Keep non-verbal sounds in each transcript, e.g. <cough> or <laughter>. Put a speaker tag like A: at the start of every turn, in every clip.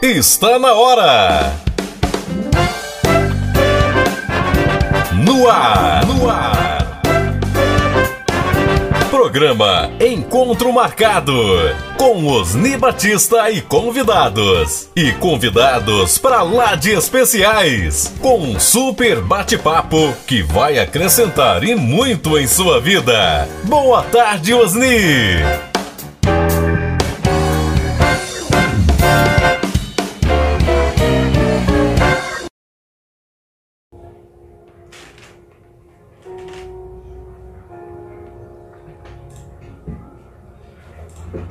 A: Está na hora! No ar, no ar! Programa Encontro Marcado com Osni Batista e convidados. E convidados para lá de especiais. Com um super bate-papo que vai acrescentar e muito em sua vida. Boa tarde, Osni!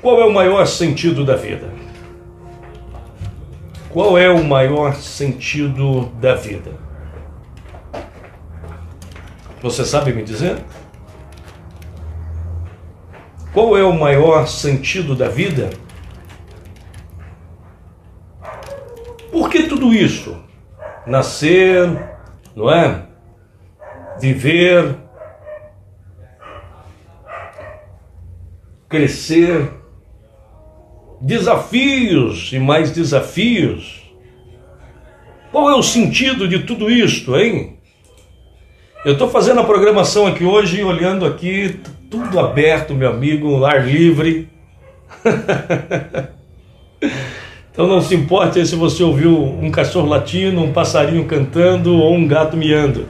B: Qual é o maior sentido da vida? Qual é o maior sentido da vida? Você sabe me dizer? Qual é o maior sentido da vida? Por que tudo isso? Nascer, não é? Viver, crescer, desafios e mais desafios. Qual é o sentido de tudo isto, hein? Eu estou fazendo a programação aqui hoje, olhando aqui, tudo aberto, meu amigo, ar livre. <laughs> então não se importe se você ouviu um cachorro latindo, um passarinho cantando ou um gato miando.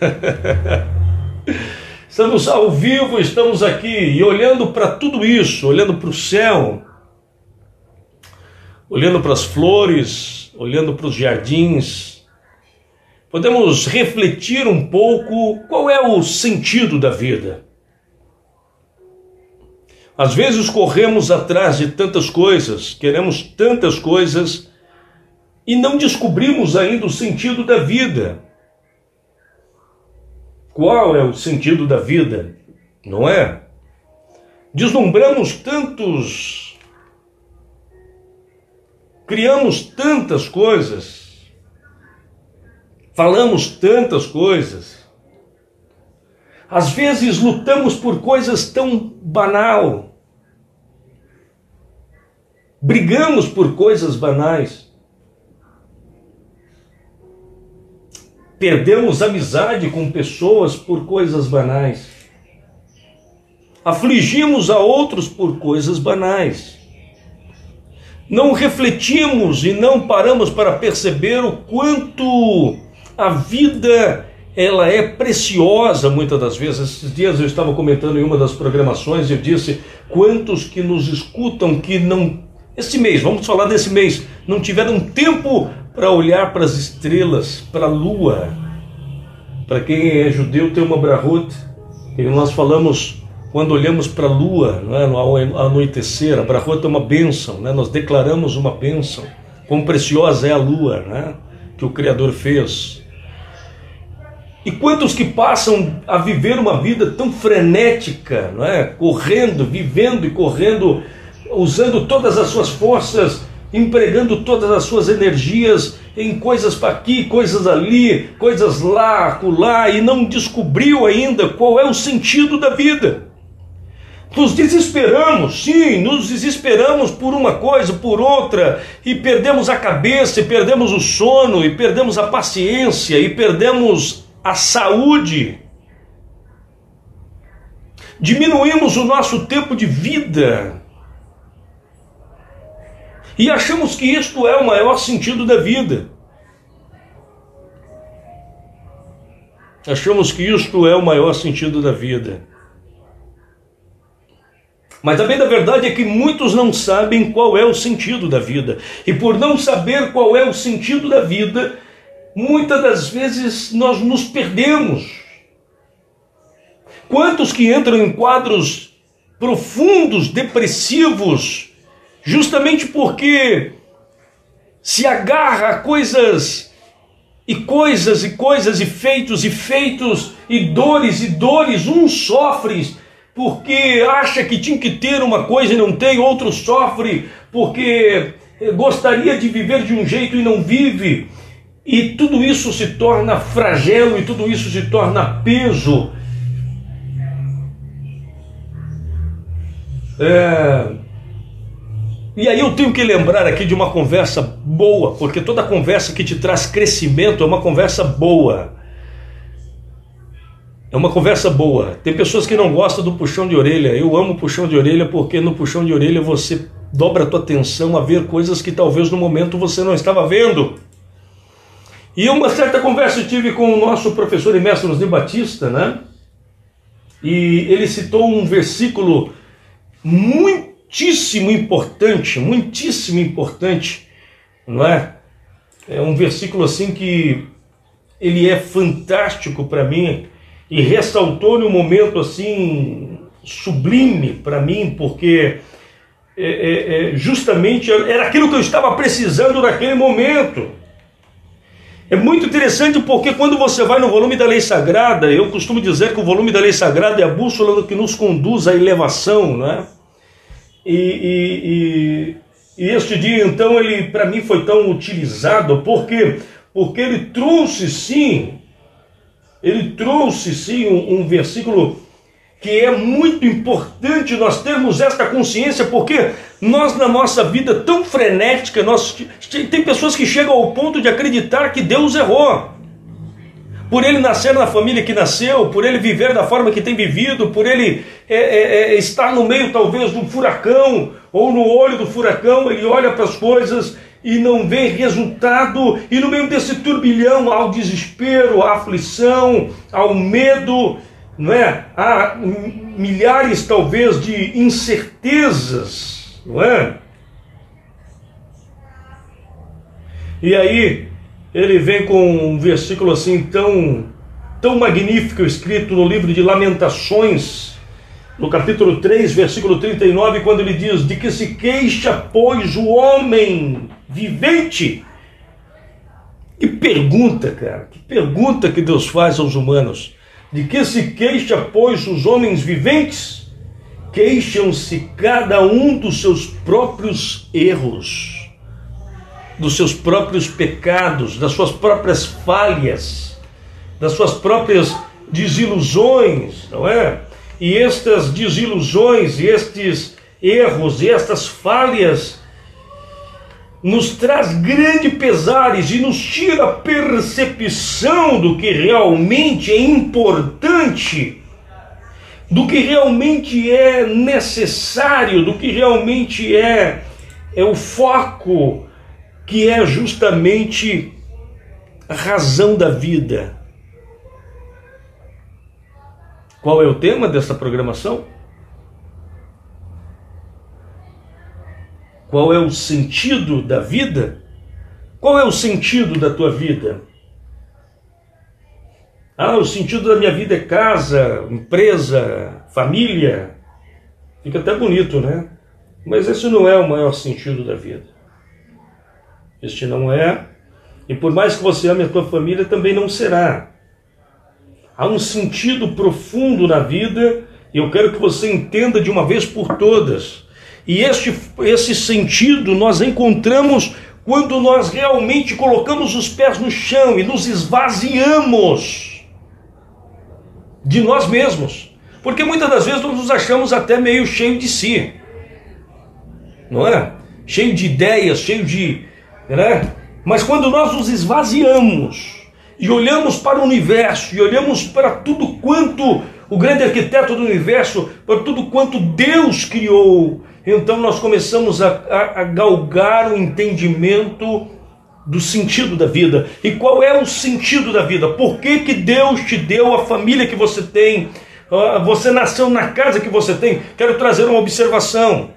B: <laughs> Estamos ao vivo, estamos aqui e olhando para tudo isso, olhando para o céu, olhando para as flores, olhando para os jardins, podemos refletir um pouco qual é o sentido da vida. Às vezes corremos atrás de tantas coisas, queremos tantas coisas e não descobrimos ainda o sentido da vida. Qual é o sentido da vida? Não é? Deslumbramos tantos criamos tantas coisas, falamos tantas coisas, às vezes lutamos por coisas tão banal, brigamos por coisas banais, perdemos amizade com pessoas por coisas banais, afligimos a outros por coisas banais não refletimos e não paramos para perceber o quanto a vida ela é preciosa muitas das vezes. Esses dias eu estava comentando em uma das programações e disse quantos que nos escutam que não esse mês, vamos falar desse mês, não tiveram tempo para olhar para as estrelas, para a lua. Para quem é judeu tem uma brahut, e nós falamos quando olhamos para a lua, é, no anoitecer, a Brahota é uma bênção, né? nós declaramos uma bênção. Quão preciosa é a lua né? que o Criador fez. E quantos que passam a viver uma vida tão frenética, não é? correndo, vivendo e correndo, usando todas as suas forças, empregando todas as suas energias em coisas para aqui, coisas ali, coisas lá, acolá, e não descobriu ainda qual é o sentido da vida. Nos desesperamos, sim, nos desesperamos por uma coisa, por outra, e perdemos a cabeça, e perdemos o sono, e perdemos a paciência, e perdemos a saúde. Diminuímos o nosso tempo de vida. E achamos que isto é o maior sentido da vida. Achamos que isto é o maior sentido da vida. Mas a bem da verdade é que muitos não sabem qual é o sentido da vida. E por não saber qual é o sentido da vida, muitas das vezes nós nos perdemos. Quantos que entram em quadros profundos, depressivos, justamente porque se agarra a coisas e coisas e coisas e feitos e feitos e dores e dores, uns sofrem porque acha que tinha que ter uma coisa e não tem, outro sofre porque gostaria de viver de um jeito e não vive. E tudo isso se torna fragelo e tudo isso se torna peso. É... E aí eu tenho que lembrar aqui de uma conversa boa, porque toda conversa que te traz crescimento é uma conversa boa. É uma conversa boa. Tem pessoas que não gostam do puxão de orelha. Eu amo puxão de orelha porque no puxão de orelha você dobra a tua atenção a ver coisas que talvez no momento você não estava vendo. E uma certa conversa eu tive com o nosso professor e mestre Osni Batista, né? E ele citou um versículo muitíssimo importante, muitíssimo importante, não é? É um versículo assim que ele é fantástico para mim e ressaltou num momento assim sublime para mim, porque é, é, é, justamente era aquilo que eu estava precisando naquele momento. É muito interessante porque quando você vai no volume da lei sagrada, eu costumo dizer que o volume da lei sagrada é a bússola que nos conduz à elevação, né? E, e, e, e este dia, então, ele para mim foi tão utilizado, porque porque ele trouxe sim ele trouxe sim um, um versículo que é muito importante nós termos esta consciência, porque nós na nossa vida tão frenética, nós, tem pessoas que chegam ao ponto de acreditar que Deus errou. Por ele nascer na família que nasceu, por ele viver da forma que tem vivido, por ele é, é, é, estar no meio talvez do furacão, ou no olho do furacão, ele olha para as coisas e não vê resultado, e no meio desse turbilhão ao desespero, à aflição, ao medo, não é? Há milhares talvez de incertezas, não é? E aí ele vem com um versículo assim tão tão magnífico escrito no livro de Lamentações, no capítulo 3, versículo 39, quando ele diz: De que se queixa, pois, o homem vivente. Que pergunta, cara, que pergunta que Deus faz aos humanos. De que se queixa, pois, os homens viventes? Queixam-se cada um dos seus próprios erros, dos seus próprios pecados, das suas próprias falhas, das suas próprias desilusões, não é? E estas desilusões, estes erros, estas falhas nos traz grande pesares e nos tira a percepção do que realmente é importante, do que realmente é necessário, do que realmente é, é o foco, que é justamente a razão da vida. Qual é o tema dessa programação? Qual é o sentido da vida? Qual é o sentido da tua vida? Ah, o sentido da minha vida é casa, empresa, família. Fica até bonito, né? Mas esse não é o maior sentido da vida. Este não é. E por mais que você ame a tua família, também não será. Há um sentido profundo na vida e eu quero que você entenda de uma vez por todas e este, esse sentido nós encontramos quando nós realmente colocamos os pés no chão e nos esvaziamos de nós mesmos. Porque muitas das vezes nós nos achamos até meio cheio de si. Não é? Cheio de ideias, cheio de. Né? Mas quando nós nos esvaziamos e olhamos para o universo e olhamos para tudo quanto o grande arquiteto do universo, para tudo quanto Deus criou, então nós começamos a, a, a galgar o entendimento do sentido da vida. E qual é o sentido da vida? Por que, que Deus te deu a família que você tem? Ah, você nasceu na casa que você tem? Quero trazer uma observação.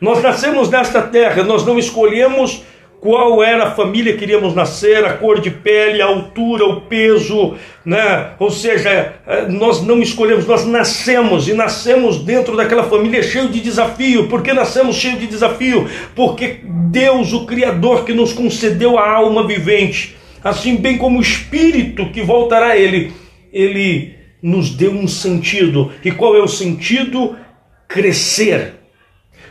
B: Nós nascemos nesta terra, nós não escolhemos qual era a família que queríamos nascer, a cor de pele, a altura, o peso, né? Ou seja, eh, nós não escolhemos, nós nascemos e nascemos dentro daquela família cheio de desafio. Por que nascemos cheio de desafio? Porque Deus, o Criador que nos concedeu a alma vivente, assim bem como o espírito que voltará a ele, ele nos deu um sentido. E qual é o sentido? Crescer.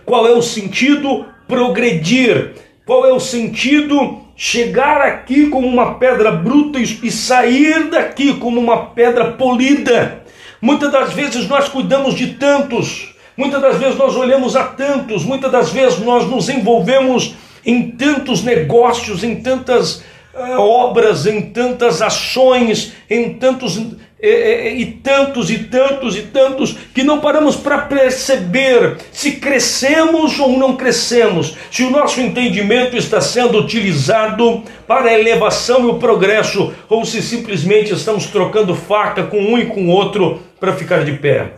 B: Qual é o sentido? Progredir qual é o sentido? Chegar aqui como uma pedra bruta e sair daqui como uma pedra polida. Muitas das vezes nós cuidamos de tantos, Muitas das vezes nós olhamos a tantos, muitas das vezes nós nos envolvemos em tantos negócios, em tantas uh, obras, em tantas ações, em tantos e, tantos e tantos e tantos que não paramos para perceber se crescemos ou não crescemos, se o nosso entendimento está sendo utilizado para a elevação e o progresso ou se simplesmente estamos trocando faca com um e com outro para ficar de pé.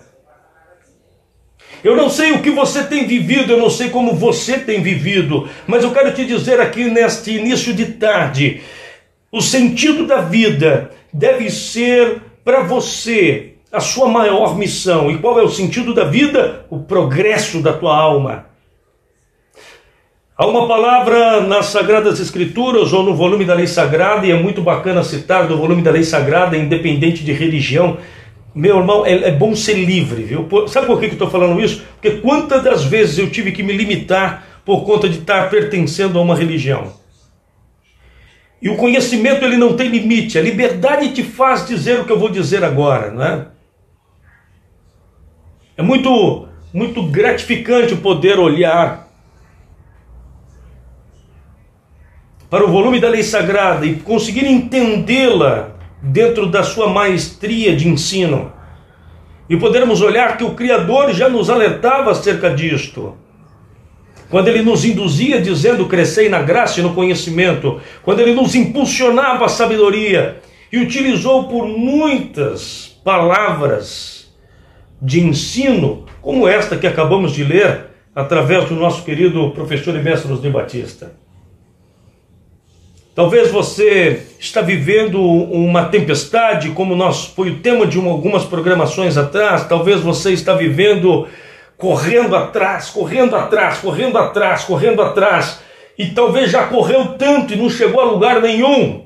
B: Eu não sei o que você tem vivido, eu não sei como você tem vivido, mas eu quero te dizer aqui neste início de tarde: o sentido da vida deve ser para você a sua maior missão. E qual é o sentido da vida? O progresso da tua alma. Há uma palavra nas Sagradas Escrituras ou no volume da Lei Sagrada, e é muito bacana citar do volume da Lei Sagrada, independente de religião. Meu irmão, é, é bom ser livre, viu? Sabe por que, que eu estou falando isso? Porque quantas das vezes eu tive que me limitar por conta de estar pertencendo a uma religião? E o conhecimento ele não tem limite. A liberdade te faz dizer o que eu vou dizer agora, não é? É muito muito gratificante poder olhar para o volume da lei sagrada e conseguir entendê-la dentro da sua maestria de ensino. E podermos olhar que o Criador já nos alertava acerca disto quando ele nos induzia dizendo crescei na graça e no conhecimento, quando ele nos impulsionava a sabedoria e utilizou por muitas palavras de ensino, como esta que acabamos de ler através do nosso querido professor e mestre Osni Batista. Talvez você está vivendo uma tempestade, como nós foi o tema de uma, algumas programações atrás. Talvez você está vivendo correndo atrás, correndo atrás, correndo atrás, correndo atrás, e talvez já correu tanto e não chegou a lugar nenhum.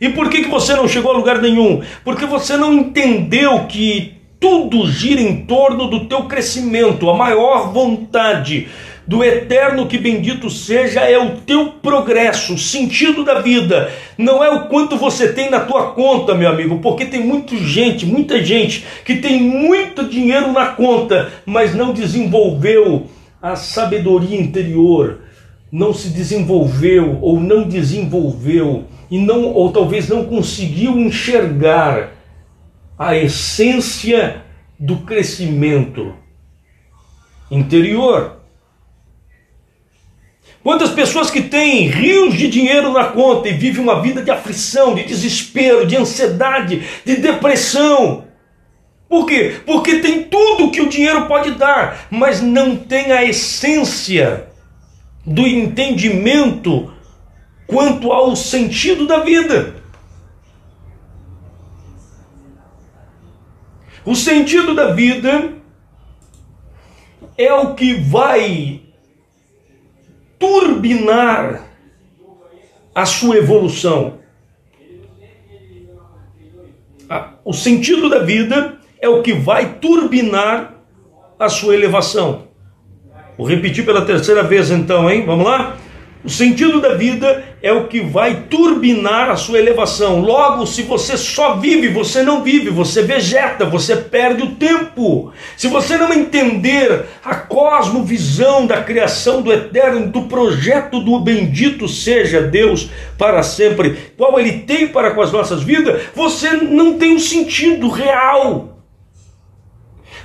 B: E por que, que você não chegou a lugar nenhum? Porque você não entendeu que tudo gira em torno do teu crescimento, a maior vontade do eterno que bendito seja é o teu progresso, o sentido da vida. Não é o quanto você tem na tua conta, meu amigo, porque tem muita gente, muita gente que tem muito dinheiro na conta, mas não desenvolveu a sabedoria interior, não se desenvolveu ou não desenvolveu e não ou talvez não conseguiu enxergar a essência do crescimento interior. Quantas pessoas que têm rios de dinheiro na conta e vivem uma vida de aflição, de desespero, de ansiedade, de depressão. Por quê? Porque tem tudo que o dinheiro pode dar, mas não tem a essência do entendimento quanto ao sentido da vida. O sentido da vida é o que vai turbinar a sua evolução. O sentido da vida é o que vai turbinar a sua elevação. Vou repetir pela terceira vez então, hein? Vamos lá? O sentido da vida é o que vai turbinar a sua elevação. Logo, se você só vive, você não vive, você vegeta, você perde o tempo. Se você não entender a cosmovisão da criação do eterno, do projeto do bendito seja Deus para sempre, qual ele tem para com as nossas vidas, você não tem um sentido real.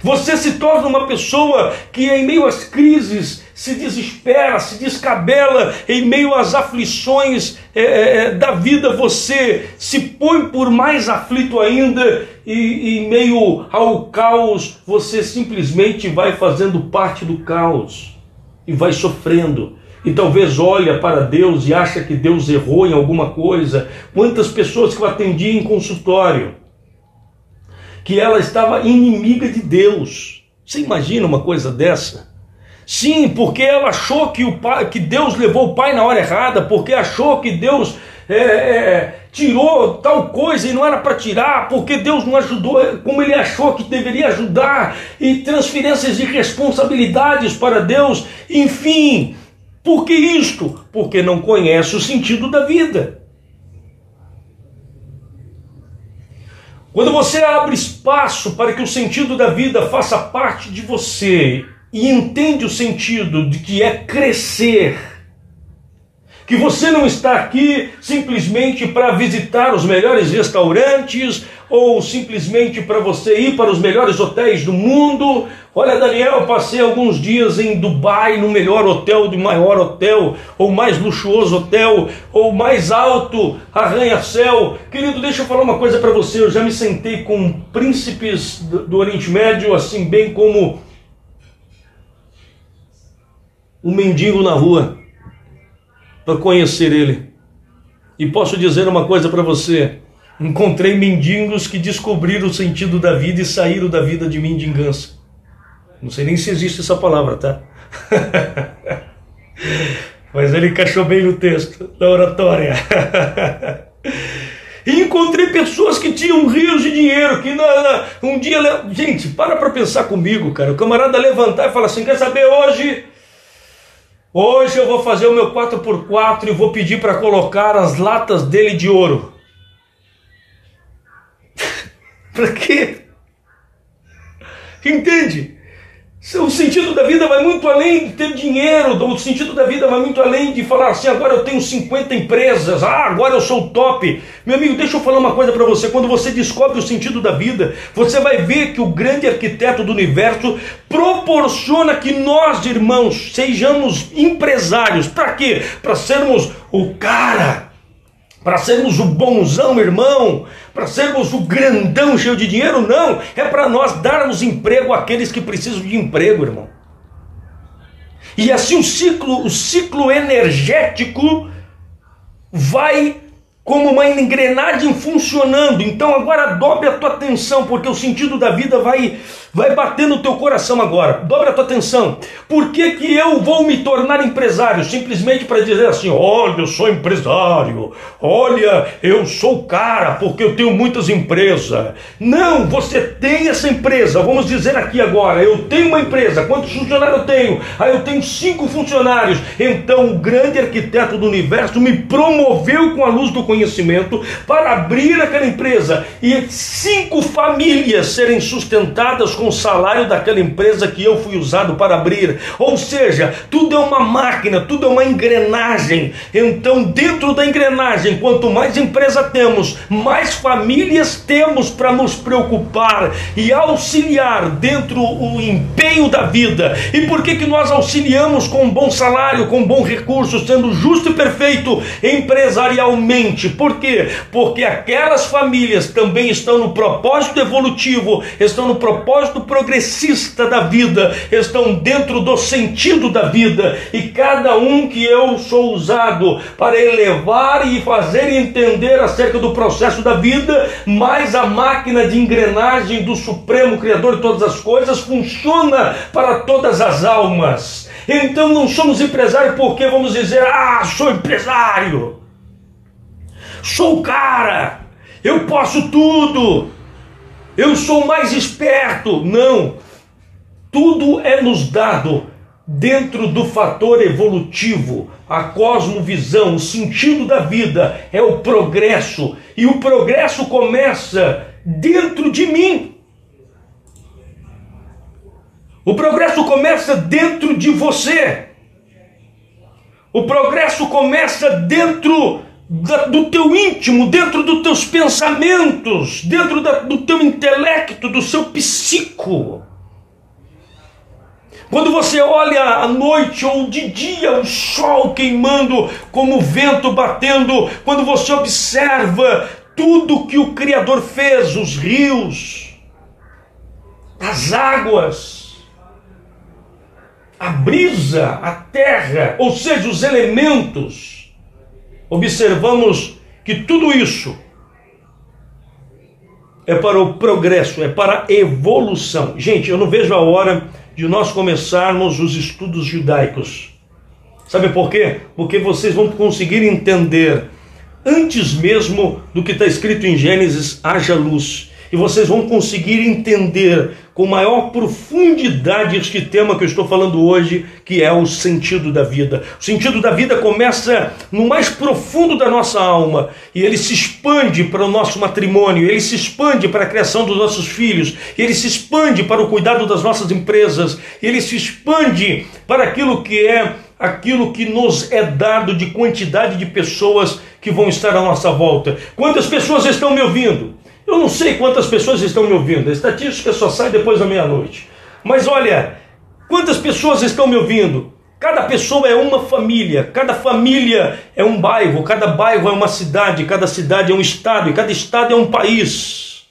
B: Você se torna uma pessoa que, em meio às crises, se desespera, se descabela, em meio às aflições é, é, é da vida, você se põe por mais aflito ainda, e em meio ao caos, você simplesmente vai fazendo parte do caos e vai sofrendo e talvez olha para Deus e acha que Deus errou em alguma coisa. Quantas pessoas que eu atendi em consultório que ela estava inimiga de Deus. Você imagina uma coisa dessa? Sim, porque ela achou que, o pai, que Deus levou o pai na hora errada, porque achou que Deus é, é, tirou tal coisa e não era para tirar, porque Deus não ajudou como ele achou que deveria ajudar, e transferências de responsabilidades para Deus, enfim. Por que isto? Porque não conhece o sentido da vida. Quando você abre espaço para que o sentido da vida faça parte de você e entende o sentido de que é crescer, que você não está aqui simplesmente para visitar os melhores restaurantes ou simplesmente para você ir para os melhores hotéis do mundo. Olha, Daniel, passei alguns dias em Dubai, no melhor hotel, de maior hotel, ou mais luxuoso hotel, ou mais alto arranha-céu. Querido, deixa eu falar uma coisa para você. Eu já me sentei com príncipes do Oriente Médio, assim bem como um mendigo na rua para conhecer ele. E posso dizer uma coisa para você: encontrei mendigos que descobriram o sentido da vida e saíram da vida de mendigança. Não sei nem se existe essa palavra, tá? <laughs> Mas ele encaixou bem no texto, na oratória. <laughs> E encontrei pessoas que tinham rios de dinheiro, que na, na, um dia. Gente, para para pensar comigo, cara. O camarada levantar e falar assim: quer saber hoje? Hoje eu vou fazer o meu 4x4 e vou pedir para colocar as latas dele de ouro. <laughs> para quê? Entende? O sentido da vida vai muito além de ter dinheiro, o sentido da vida vai muito além de falar assim, agora eu tenho 50 empresas, ah, agora eu sou o top. Meu amigo, deixa eu falar uma coisa para você, quando você descobre o sentido da vida, você vai ver que o grande arquiteto do universo proporciona que nós, irmãos, sejamos empresários. Para quê? Para sermos o cara para sermos o bonzão, irmão, para sermos o grandão cheio de dinheiro, não, é para nós darmos emprego àqueles que precisam de emprego, irmão. E assim o ciclo, o ciclo energético vai como uma engrenagem funcionando. Então agora dobre a tua atenção, porque o sentido da vida vai vai bater no teu coração agora. Dobre a tua atenção. Por que, que eu vou me tornar empresário? Simplesmente para dizer assim: olha, eu sou empresário. Olha, eu sou cara porque eu tenho muitas empresas. Não, você tem essa empresa. Vamos dizer aqui agora: eu tenho uma empresa. Quantos funcionários eu tenho? Ah, eu tenho cinco funcionários. Então o grande arquiteto do universo me promoveu com a luz do conhecimento para abrir aquela empresa e cinco famílias serem sustentadas com o salário daquela empresa que eu fui usado para abrir. Ou seja, tudo é uma máquina, tudo é uma engrenagem. Então, dentro da engrenagem, quanto mais empresa temos, mais famílias temos para nos preocupar e auxiliar dentro o empenho da vida. E por que que nós auxiliamos com um bom salário, com um bom recurso, sendo justo e perfeito empresarialmente? Por quê? Porque aquelas famílias também estão no propósito evolutivo, estão no propósito progressista da vida, estão dentro do sentido da vida, e cada um que eu sou usado para elevar e fazer entender acerca do processo da vida, mais a máquina de engrenagem do Supremo Criador de todas as coisas funciona para todas as almas. Então não somos empresários porque vamos dizer, ah, sou empresário. Sou o cara, eu posso tudo, eu sou mais esperto. Não, tudo é nos dado dentro do fator evolutivo, a cosmovisão, o sentido da vida é o progresso, e o progresso começa dentro de mim. O progresso começa dentro de você. O progresso começa dentro do teu íntimo, dentro dos teus pensamentos, dentro da, do teu intelecto, do seu psico. Quando você olha à noite ou de dia o sol queimando, como o vento batendo, quando você observa tudo que o Criador fez, os rios, as águas, a brisa, a terra, ou seja, os elementos, observamos que tudo isso é para o progresso, é para a evolução. Gente, eu não vejo a hora de nós começarmos os estudos judaicos. Sabe por quê? Porque vocês vão conseguir entender, antes mesmo do que está escrito em Gênesis, haja luz. E vocês vão conseguir entender com maior profundidade este tema que eu estou falando hoje, que é o sentido da vida. O sentido da vida começa no mais profundo da nossa alma e ele se expande para o nosso matrimônio, ele se expande para a criação dos nossos filhos, ele se expande para o cuidado das nossas empresas, ele se expande para aquilo que é aquilo que nos é dado de quantidade de pessoas que vão estar à nossa volta. Quantas pessoas estão me ouvindo? Eu não sei quantas pessoas estão me ouvindo, a estatística só sai depois da meia-noite. Mas olha, quantas pessoas estão me ouvindo? Cada pessoa é uma família, cada família é um bairro, cada bairro é uma cidade, cada cidade é um estado e cada estado é um país.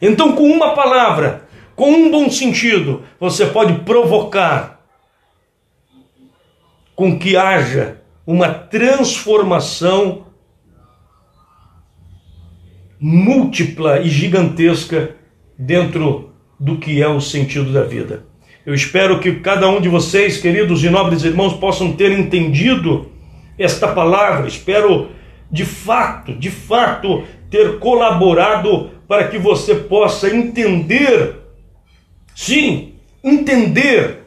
B: Então, com uma palavra, com um bom sentido, você pode provocar com que haja uma transformação múltipla e gigantesca dentro do que é o sentido da vida. Eu espero que cada um de vocês, queridos e nobres irmãos, possam ter entendido esta palavra. Espero de fato, de fato, ter colaborado para que você possa entender, sim, entender,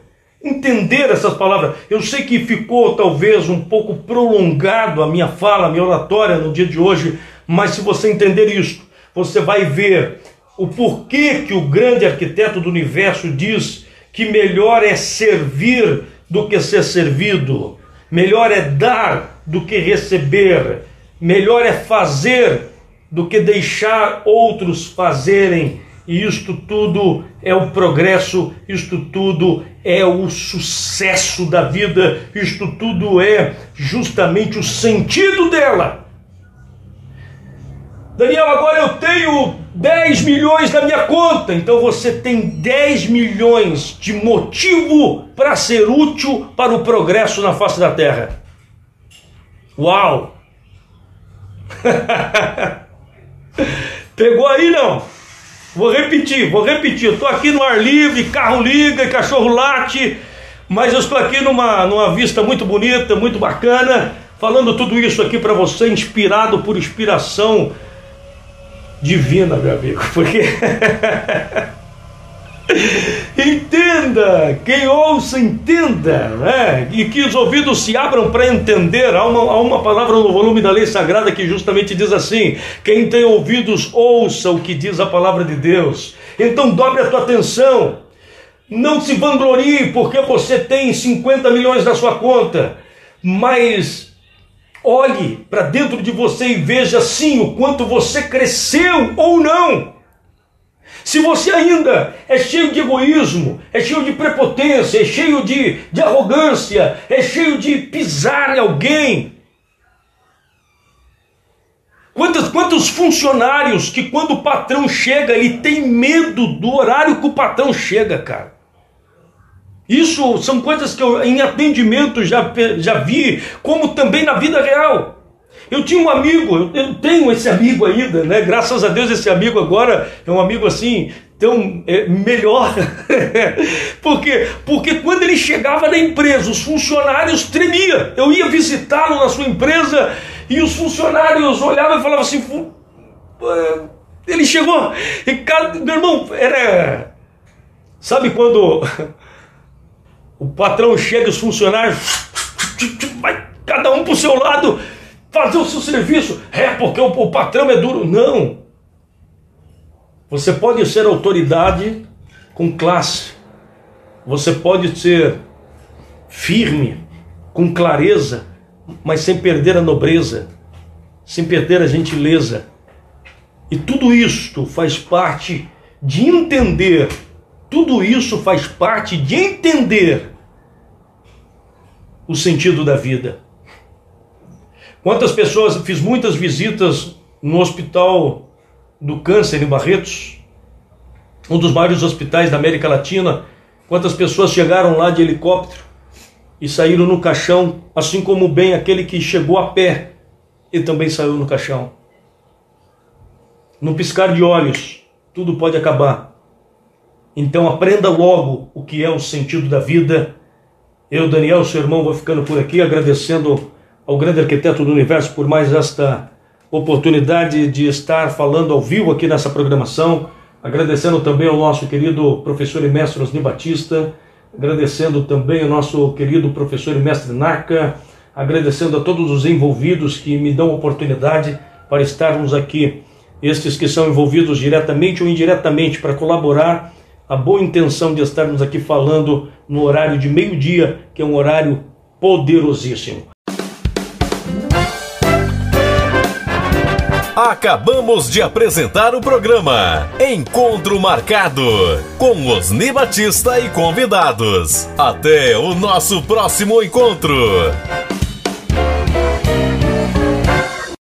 B: entender essas palavras. Eu sei que ficou talvez um pouco prolongado a minha fala, a minha oratória no dia de hoje, mas se você entender isto, você vai ver o porquê que o grande arquiteto do universo diz que melhor é servir do que ser servido, melhor é dar do que receber, melhor é fazer do que deixar outros fazerem. E isto tudo é o progresso, isto tudo é o sucesso da vida, isto tudo é justamente o sentido dela. Daniel, agora eu tenho 10 milhões na minha conta. Então você tem 10 milhões de motivo para ser útil para o progresso na face da terra. Uau! <laughs> Pegou aí não? Vou repetir, vou repetir. Estou aqui no ar livre, carro liga, cachorro late, mas eu estou aqui numa, numa vista muito bonita, muito bacana, falando tudo isso aqui para você, inspirado por inspiração divina, meu amigo, porque. <laughs> entenda, quem ouça, entenda, né? e que os ouvidos se abram para entender. Há uma, há uma palavra no volume da lei sagrada que justamente diz assim: quem tem ouvidos, ouça o que diz a palavra de Deus. Então, dobre a tua atenção, não se vanglorie porque você tem 50 milhões na sua conta, mas Olhe para dentro de você e veja sim o quanto você cresceu ou não. Se você ainda é cheio de egoísmo, é cheio de prepotência, é cheio de, de arrogância, é cheio de pisar em alguém. Quantos, quantos funcionários que quando o patrão chega, ele tem medo do horário que o patrão chega, cara. Isso são coisas que eu, em atendimento, já, já vi, como também na vida real. Eu tinha um amigo, eu, tenho esse amigo ainda, né? Graças a Deus, esse amigo agora é um amigo assim, tão é, melhor. <laughs> Por quê? Porque quando ele chegava na empresa, os funcionários tremiam. Eu ia visitá-lo na sua empresa e os funcionários olhavam e falavam assim: ele chegou, e cada, meu irmão, era. Sabe quando o patrão chega, os funcionários, vai cada um para o seu lado fazer o seu serviço. É porque o, o patrão é duro. Não. Você pode ser autoridade com classe. Você pode ser firme, com clareza, mas sem perder a nobreza, sem perder a gentileza. E tudo isto faz parte de entender, tudo isso faz parte de entender o sentido da vida. Quantas pessoas, fiz muitas visitas no hospital do câncer em Barretos, um dos maiores hospitais da América Latina. Quantas pessoas chegaram lá de helicóptero e saíram no caixão, assim como bem aquele que chegou a pé e também saiu no caixão. No piscar de olhos, tudo pode acabar. Então aprenda logo o que é o sentido da vida eu, Daniel, seu irmão, vou ficando por aqui agradecendo ao grande arquiteto do universo por mais esta oportunidade de estar falando ao vivo aqui nessa programação. Agradecendo também ao nosso querido professor e mestre Osni Batista, agradecendo também ao nosso querido professor e mestre Narca, agradecendo a todos os envolvidos que me dão oportunidade para estarmos aqui, estes que são envolvidos diretamente ou indiretamente para colaborar, a boa intenção de estarmos aqui falando no horário de meio-dia, que é um horário poderosíssimo.
A: Acabamos de apresentar o programa Encontro Marcado com Osni Batista e convidados. Até o nosso próximo encontro.